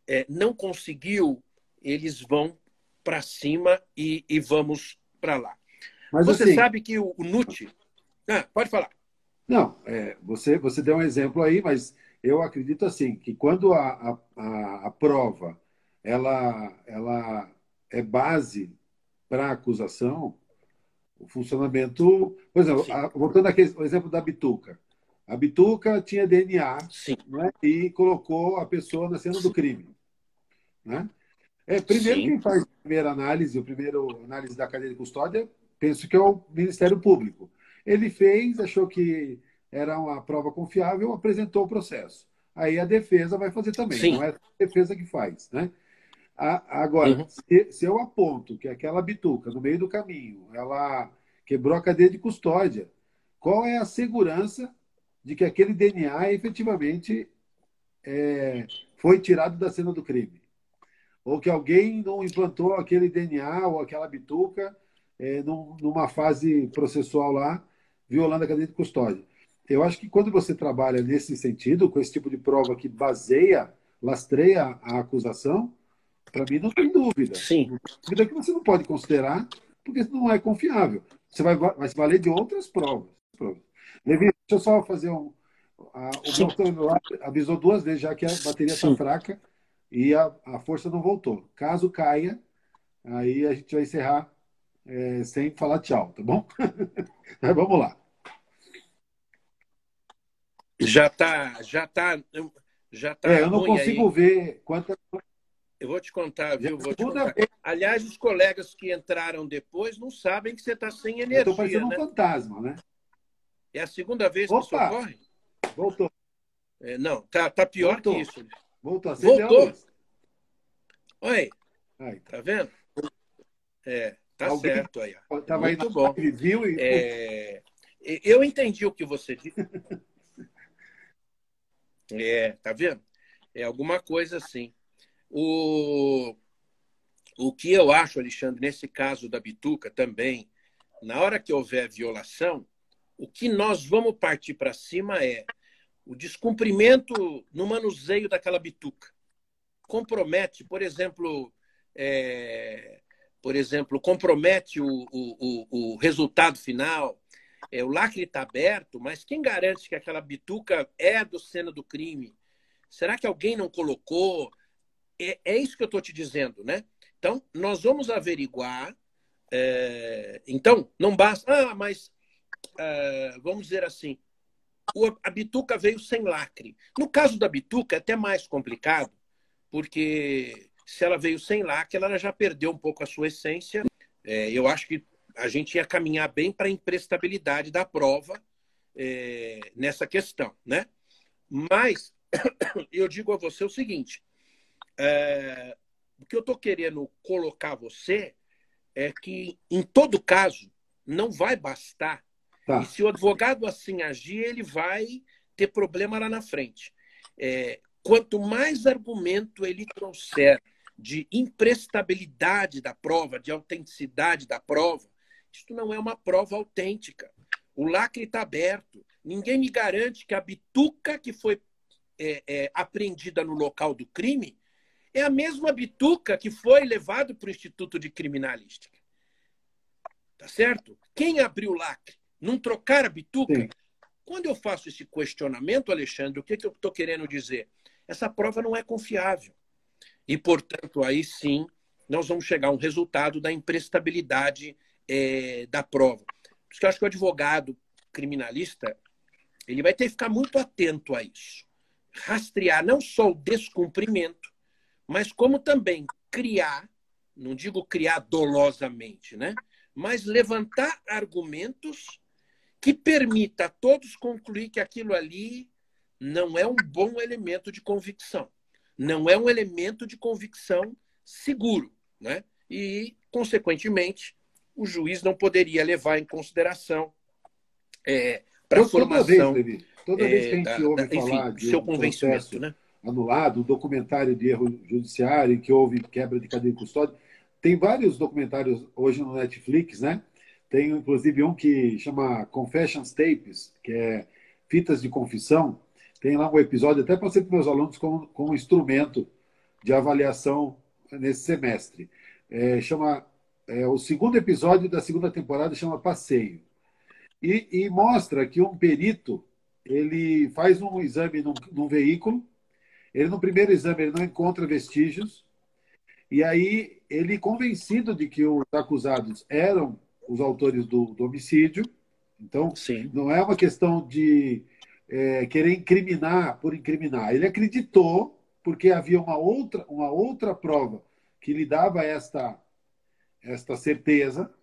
É, não conseguiu, eles vão para cima e, e vamos para lá. Mas, você assim, sabe que o, o NUT. Ah, pode falar. Não, é, você, você deu um exemplo aí, mas eu acredito assim que quando a, a, a prova ela, ela é base para acusação, o funcionamento. Por exemplo, a, voltando aquele exemplo da bituca. A bituca tinha DNA né, e colocou a pessoa na cena do crime. Né? É, primeiro, Sim. quem faz a primeira análise, o primeiro análise da cadeia de custódia, penso que é o Ministério Público. Ele fez, achou que era uma prova confiável, apresentou o processo. Aí a defesa vai fazer também, Sim. não é a defesa que faz. Né? Agora, uhum. se, se, eu aponto que aquela bituca, no meio do caminho, ela quebrou a cadeia de custódia, qual é a segurança de que aquele DNA efetivamente é, foi tirado da cena do crime? Ou que alguém não implantou aquele DNA ou aquela bituca é, num, numa fase processual lá, violando a cadeia de custódia. Eu acho que quando você trabalha nesse sentido, com esse tipo de prova que baseia, lastreia a acusação, para mim, não tem dúvida. Sim. Dúvida que você não pode considerar, porque não é confiável. Você vai, vai se valer de outras provas. Levi, deixa eu só fazer um. A, o Sim. meu celular avisou duas vezes já que a bateria está fraca e a, a força não voltou. Caso caia, aí a gente vai encerrar é, sem falar tchau, tá bom? Mas vamos lá. Já está, já tá, já tá. É, eu não consigo aí. ver quantas eu vou te contar, viu? Vou te contar. Aliás, os colegas que entraram depois não sabem que você está sem energia. Estou parecendo né? um fantasma, né? É a segunda vez Opa! que isso ocorre? Voltou. É, não, tá, tá pior Voltou. que isso. Voltou. Voltou. Oi. Aí, tá. tá vendo? É, tá Alguém certo aí. Tava Muito bom. Viu e... é, eu entendi o que você disse. é, tá vendo? É alguma coisa assim. O, o que eu acho, Alexandre, nesse caso da bituca também, na hora que houver violação, o que nós vamos partir para cima é o descumprimento no manuseio daquela bituca. Compromete, por exemplo, é, por exemplo, compromete o, o, o, resultado final. É, o lacre está aberto, mas quem garante que aquela bituca é do cena do crime? Será que alguém não colocou? É, é isso que eu estou te dizendo, né? Então, nós vamos averiguar. É, então, não basta. Ah, mas é, vamos dizer assim: o, a bituca veio sem lacre. No caso da bituca, é até mais complicado, porque se ela veio sem lacre, ela já perdeu um pouco a sua essência. É, eu acho que a gente ia caminhar bem para a imprestabilidade da prova é, nessa questão, né? Mas eu digo a você o seguinte: é, o que eu estou querendo colocar você é que, em todo caso, não vai bastar. Tá. E se o advogado assim agir, ele vai ter problema lá na frente. É, quanto mais argumento ele trouxer de imprestabilidade da prova, de autenticidade da prova, isto não é uma prova autêntica. O lacre está aberto. Ninguém me garante que a bituca que foi é, é, apreendida no local do crime é a mesma bituca que foi levado para o Instituto de Criminalística. Tá certo? Quem abriu o lacre? Não trocar a bituca? Sim. Quando eu faço esse questionamento, Alexandre, o que, que eu estou querendo dizer? Essa prova não é confiável. E, portanto, aí sim, nós vamos chegar a um resultado da imprestabilidade é, da prova. Por isso que eu acho que o advogado criminalista ele vai ter que ficar muito atento a isso. Rastrear não só o descumprimento, mas como também criar, não digo criar dolosamente, né? mas levantar argumentos que permita a todos concluir que aquilo ali não é um bom elemento de convicção, não é um elemento de convicção seguro, né? E, consequentemente, o juiz não poderia levar em consideração é, para a formação. Vez, toda vez que a gente é, ouve da, falar enfim, de seu um convencimento, né? Anulado, um documentário de erro judiciário que houve quebra de cadeia de custódia. Tem vários documentários hoje no Netflix, né? Tem inclusive um que chama Confessions Tapes, que é fitas de confissão. Tem lá um episódio, até passei para meus alunos como, como instrumento de avaliação nesse semestre. É, chama é, o segundo episódio da segunda temporada chama Passeio. E, e, mostra que um perito ele faz um exame num, num veículo, ele no primeiro exame ele não encontra vestígios, e aí ele convencido de que os acusados eram os autores do, do homicídio. Então, Sim. não é uma questão de é, querer incriminar por incriminar. Ele acreditou porque havia uma outra, uma outra prova que lhe dava esta, esta certeza.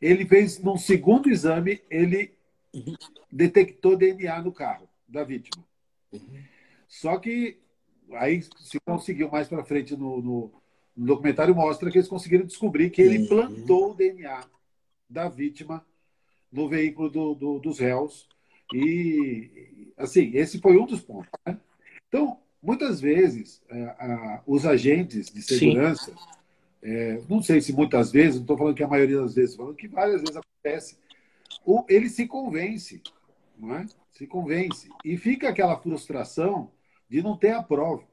Ele fez, num segundo exame, ele uhum. detectou DNA no carro da vítima. Uhum. Só que aí se conseguiu mais para frente no, no, no documentário mostra que eles conseguiram descobrir que ele uhum. plantou o DNA da vítima no veículo do, do, dos réus. E, assim, esse foi um dos pontos. Né? Então, muitas vezes, é, a, os agentes de segurança, é, não sei se muitas vezes, não estou falando que a maioria das vezes, falando que várias vezes acontece, o, ele se convence, não é? Se convence. E fica aquela frustração de não ter a prova.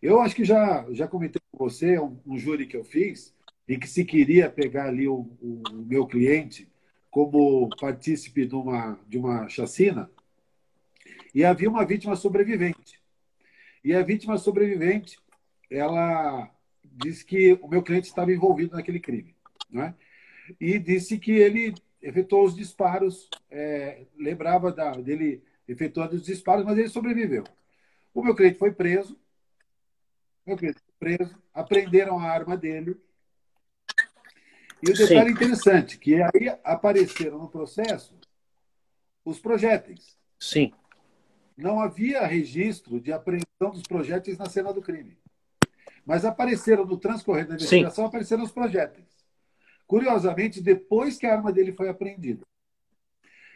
Eu acho que já, já comentei com você um, um júri que eu fiz, em que se queria pegar ali o, o, o meu cliente como partícipe de uma, de uma chacina, e havia uma vítima sobrevivente. E a vítima sobrevivente, ela disse que o meu cliente estava envolvido naquele crime. Né? E disse que ele efetuou os disparos, é, lembrava da, dele efetuando os disparos, mas ele sobreviveu. O meu cliente foi preso, meu cliente foi preso, apreenderam a arma dele. E o detalhe Sim. interessante, que aí apareceram no processo os projéteis. Sim. Não havia registro de apreensão dos projéteis na cena do crime. Mas apareceram no transcorrer da investigação, Sim. apareceram os projéteis. Curiosamente, depois que a arma dele foi apreendida.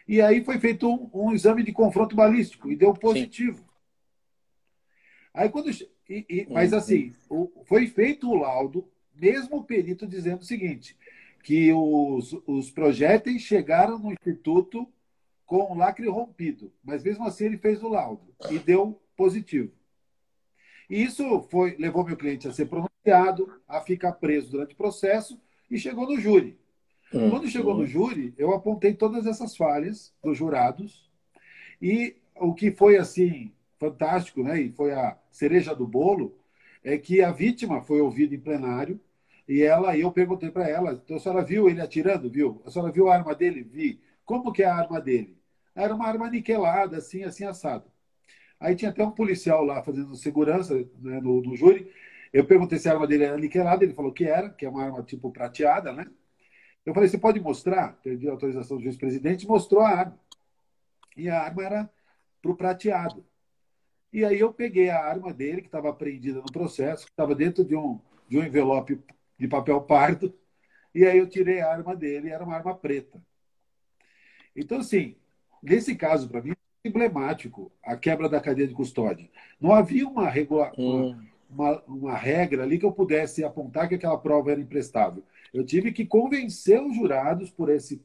E aí foi feito um, um exame de confronto balístico e deu positivo. Sim. Aí quando e, e, mas assim, o, foi feito o laudo, mesmo o perito dizendo o seguinte, que os, os projéteis chegaram no instituto com o lacre rompido, mas mesmo assim ele fez o laudo e deu positivo. E isso foi levou meu cliente a ser pronunciado, a ficar preso durante o processo e chegou no júri. Uhum. Quando chegou no júri, eu apontei todas essas falhas dos jurados e o que foi assim fantástico, né? E foi a cereja do bolo, é que a vítima foi ouvida em plenário e ela, eu perguntei para ela, então a senhora viu ele atirando, viu? A senhora viu a arma dele? Vi. Como que é a arma dele? Era uma arma niquelada, assim, assim, assado. Aí tinha até um policial lá fazendo segurança né, no, no júri. Eu perguntei se a arma dele era niquelada, ele falou que era, que é uma arma tipo prateada, né? Eu falei, você pode mostrar? Pedi autorização do juiz-presidente, mostrou a arma. E a arma era para o prateado. E aí eu peguei a arma dele, que estava apreendida no processo, que estava dentro de um, de um envelope de papel pardo, e aí eu tirei a arma dele, era uma arma preta. Então, assim, nesse caso, para mim, é emblemático a quebra da cadeia de custódia. Não havia uma, regula... Hum. uma, uma regra ali que eu pudesse apontar que aquela prova era imprestável. Eu tive que convencer os jurados por, esse,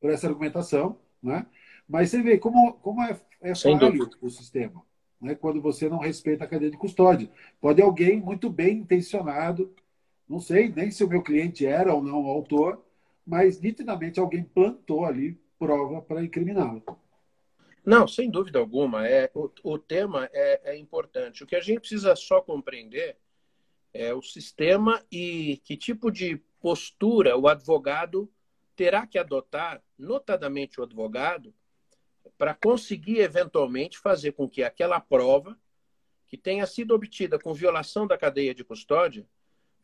por essa argumentação, né? mas você vê como, como é, é falho o sistema né, quando você não respeita a cadeia de custódia. Pode alguém muito bem intencionado, não sei nem se o meu cliente era ou não o autor, mas nitidamente alguém plantou ali prova para incriminá-lo. Não, sem dúvida alguma. É, o, o tema é, é importante. O que a gente precisa só compreender é o sistema e que tipo de postura o advogado terá que adotar, notadamente o advogado, para conseguir eventualmente fazer com que aquela prova que tenha sido obtida com violação da cadeia de custódia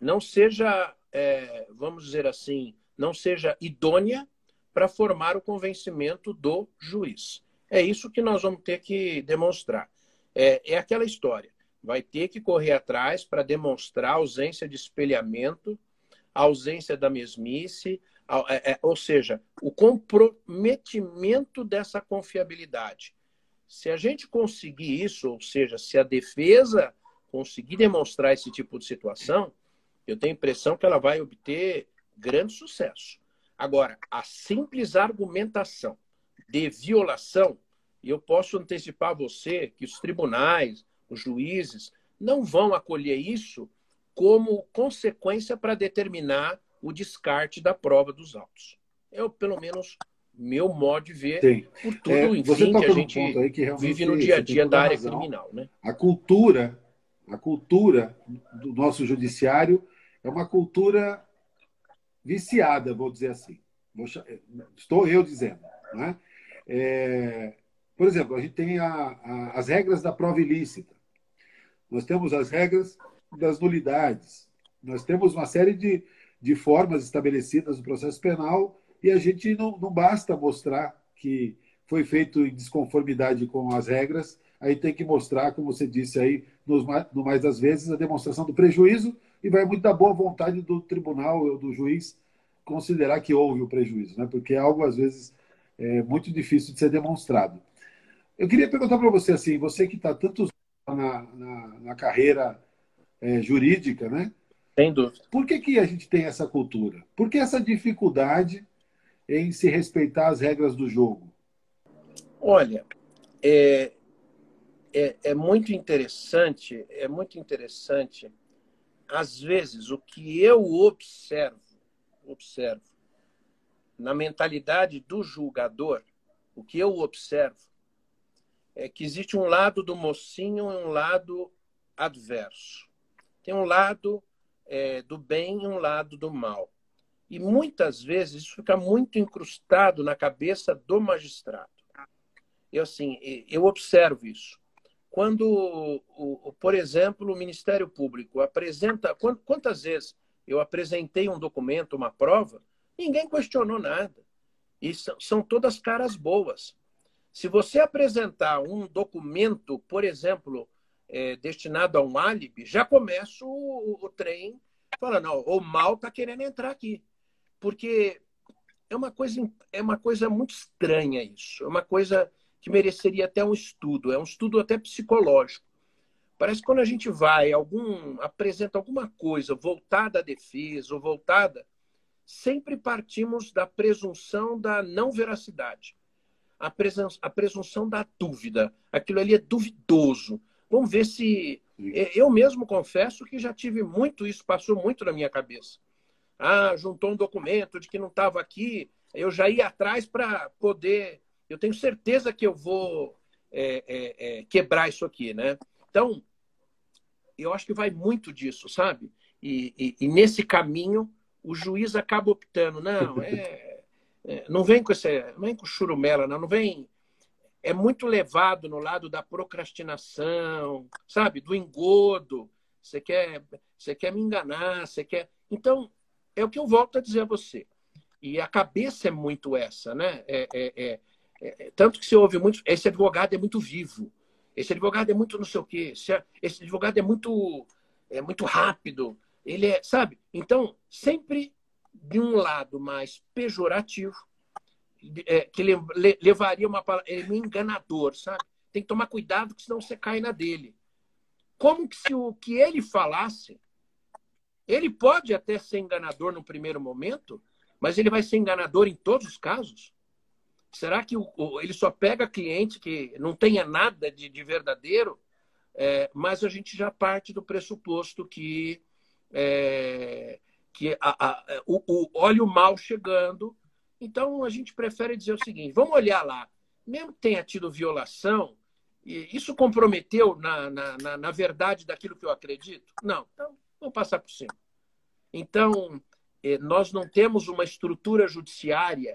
não seja, é, vamos dizer assim, não seja idônea para formar o convencimento do juiz. É isso que nós vamos ter que demonstrar. É, é aquela história. Vai ter que correr atrás para demonstrar a ausência de espelhamento, a ausência da mesmice, ou seja, o comprometimento dessa confiabilidade. Se a gente conseguir isso, ou seja, se a defesa conseguir demonstrar esse tipo de situação, eu tenho a impressão que ela vai obter grande sucesso. Agora, a simples argumentação de violação, eu posso antecipar a você que os tribunais, os juízes, não vão acolher isso como consequência para determinar o descarte da prova dos autos. É, pelo menos, meu modo de ver, Sim. por tudo, é, enfim, que a gente um que vive no dia a dia da área razão. criminal. Né? A cultura, a cultura do nosso judiciário é uma cultura viciada, vou dizer assim. Estou eu dizendo. Né? É, por exemplo, a gente tem a, a, as regras da prova ilícita. Nós temos as regras das nulidades. Nós temos uma série de, de formas estabelecidas no processo penal e a gente não, não basta mostrar que foi feito em desconformidade com as regras, aí tem que mostrar, como você disse aí, no, no mais das vezes, a demonstração do prejuízo e vai muito da boa vontade do tribunal ou do juiz considerar que houve o prejuízo, né? porque é algo, às vezes, é muito difícil de ser demonstrado. Eu queria perguntar para você, assim, você que está tantos na, na, na carreira é, jurídica, né? Sem dúvida. Por que, que a gente tem essa cultura? Por que essa dificuldade em se respeitar as regras do jogo? Olha, é, é, é muito interessante, é muito interessante. Às vezes, o que eu observo, observo na mentalidade do julgador, o que eu observo é que existe um lado do mocinho e um lado adverso. Tem um lado é, do bem e um lado do mal. E muitas vezes isso fica muito incrustado na cabeça do magistrado. Eu, assim, eu observo isso. Quando, por exemplo, o Ministério Público apresenta. Quantas vezes eu apresentei um documento, uma prova, ninguém questionou nada. E são todas caras boas. Se você apresentar um documento, por exemplo, é, destinado a um álibi, já começa o, o trem falando, o mal está querendo entrar aqui. Porque é uma coisa é uma coisa muito estranha isso. É uma coisa que mereceria até um estudo, é um estudo até psicológico. Parece que quando a gente vai, algum apresenta alguma coisa voltada à defesa ou voltada, sempre partimos da presunção da não veracidade, a presunção da dúvida. Aquilo ali é duvidoso. Vamos ver se. Eu mesmo confesso que já tive muito isso, passou muito na minha cabeça. Ah, juntou um documento de que não estava aqui, eu já ia atrás para poder. Eu tenho certeza que eu vou é, é, é, quebrar isso aqui, né? Então, eu acho que vai muito disso, sabe? E, e, e nesse caminho, o juiz acaba optando, não, é, é, não vem com esse, não vem com churumela, não, não vem. É muito levado no lado da procrastinação, sabe? Do engodo. Você quer, você quer me enganar, você quer. Então, é o que eu volto a dizer a você. E a cabeça é muito essa, né? É, é, é, é tanto que você ouve muito. Esse advogado é muito vivo. Esse advogado é muito não sei o quê. Esse advogado é muito, é muito rápido. Ele é, sabe? Então, sempre de um lado mais pejorativo, é, que le, le, levaria uma palavra. Ele é enganador, sabe? Tem que tomar cuidado, que senão você cai na dele. Como que se o que ele falasse ele pode até ser enganador no primeiro momento, mas ele vai ser enganador em todos os casos? Será que o, o, ele só pega cliente que não tenha nada de, de verdadeiro? É, mas a gente já parte do pressuposto que, é, que a, a, o, o, olha o mal chegando. Então a gente prefere dizer o seguinte: vamos olhar lá, mesmo que tenha tido violação, isso comprometeu na, na, na, na verdade daquilo que eu acredito? Não. Então, Vamos passar por cima. Então, eh, nós não temos uma estrutura judiciária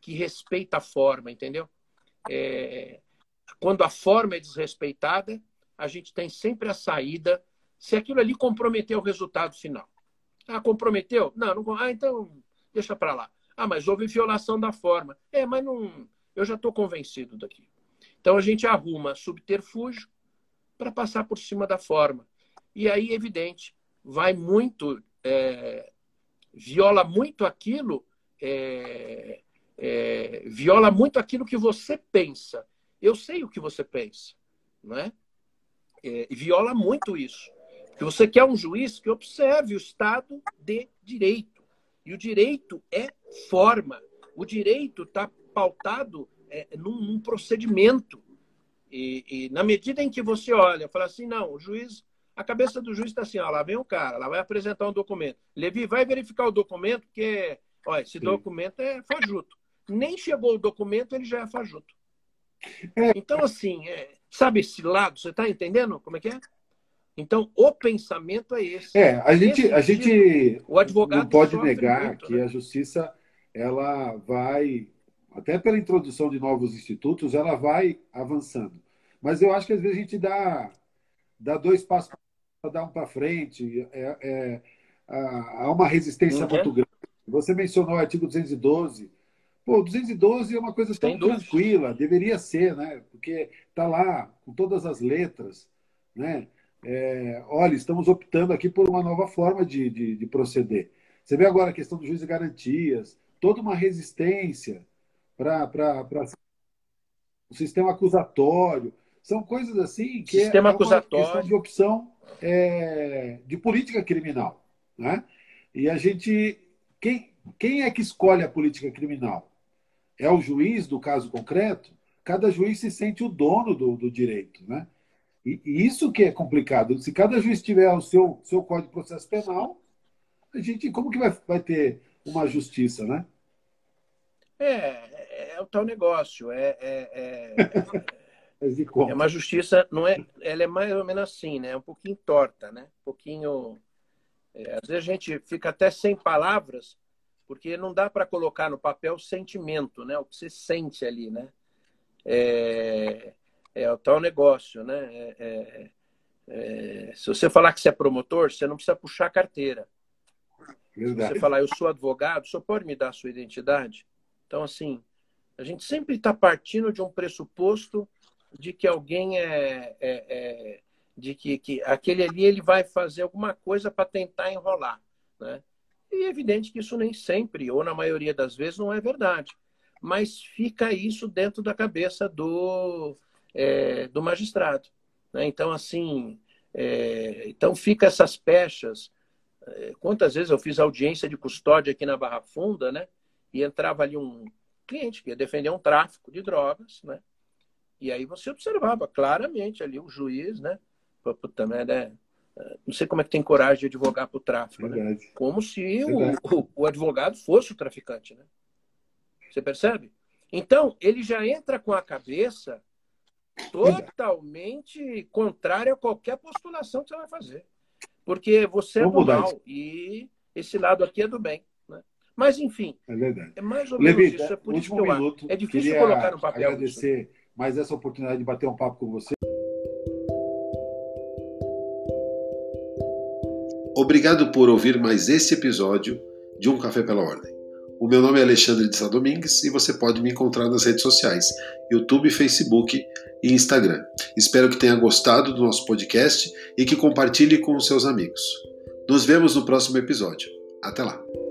que respeita a forma, entendeu? É, quando a forma é desrespeitada, a gente tem sempre a saída se aquilo ali comprometeu o resultado final. Ah, comprometeu? Não, não ah, então deixa para lá. Ah, mas houve violação da forma. É, mas não. Eu já estou convencido daqui. Então a gente arruma subterfúgio para passar por cima da forma. E aí, evidente, vai muito, é, viola muito aquilo, é, é, viola muito aquilo que você pensa. eu sei o que você pensa, não é? é viola muito isso. Que você quer um juiz que observe o Estado de direito. E o direito é forma. O direito está pautado é, num, num, procedimento. E, e, na medida em que você olha, fala assim, não, o juiz, a cabeça do juiz está assim, ó, lá vem o cara, lá vai apresentar um documento. Levi, vai verificar o documento, porque, olha, esse Sim. documento é fajuto. Nem chegou o documento, ele já é fajuto. É. Então, assim, é, sabe esse lado? Você está entendendo como é que é? Então, o pensamento é esse. É, a gente, a gente o advogado não pode negar muito, que né? a justiça ela vai, até pela introdução de novos institutos, ela vai avançando. Mas eu acho que às vezes a gente dá, dá dois passos para dar um para frente. É, é, há uma resistência uhum. muito grande. Você mencionou o artigo 212. Pô, 212 é uma coisa tão tranquila, deveria ser, né? Porque está lá, com todas as letras, né? É, olha, estamos optando aqui por uma nova forma de, de, de, proceder. Você vê agora a questão do juiz de garantias, toda uma resistência para o sistema acusatório. São coisas assim que é sistema é uma questão de opção é, de política criminal. Né? E a gente. Quem, quem é que escolhe a política criminal? É o juiz do caso concreto? Cada juiz se sente o dono do, do direito. Né? E, e, isso que é complicado. Se cada juiz tiver o seu, seu código de processo penal, a gente, como que vai, vai ter uma justiça, né? É, é, é o tal negócio. É, é, é, é, uma justiça, não é? Ela é mais ou menos assim, né? Um pouquinho torta, né? Um pouquinho. É, às vezes a gente fica até sem palavras, porque não dá para colocar no papel sentimento, né? O que você sente ali, né? É, é o tal negócio, né? É, é, é, se você falar que você é promotor, você não precisa puxar a carteira. Verdade. Se você falar, eu sou advogado, só pode me dar a sua identidade? Então, assim, a gente sempre está partindo de um pressuposto de que alguém é, é, é de que, que aquele ali ele vai fazer alguma coisa para tentar enrolar, né? E é evidente que isso nem sempre, ou na maioria das vezes, não é verdade. Mas fica isso dentro da cabeça do, é, do magistrado. Né? Então, assim, é, então fica essas pechas. É, quantas vezes eu fiz audiência de custódia aqui na Barra Funda, né? E entrava ali um cliente que ia defender um tráfico de drogas, né? E aí você observava claramente ali o juiz, né? Puta, né? Não sei como é que tem coragem de advogar para o tráfico, né? Como se o, o, o advogado fosse o traficante, né? Você percebe? Então, ele já entra com a cabeça totalmente contrária a qualquer postulação que você vai fazer. Porque você é do mal e esse lado aqui é do bem. Né? Mas, enfim, é, verdade. é mais ou menos Levi, isso. É por isso que eu minuto, É difícil colocar no papel. agradecer isso. mais essa oportunidade de bater um papo com você. Obrigado por ouvir mais esse episódio de Um Café pela Ordem. O meu nome é Alexandre de Sá Domingues e você pode me encontrar nas redes sociais, YouTube, Facebook e Instagram. Espero que tenha gostado do nosso podcast e que compartilhe com os seus amigos. Nos vemos no próximo episódio. Até lá!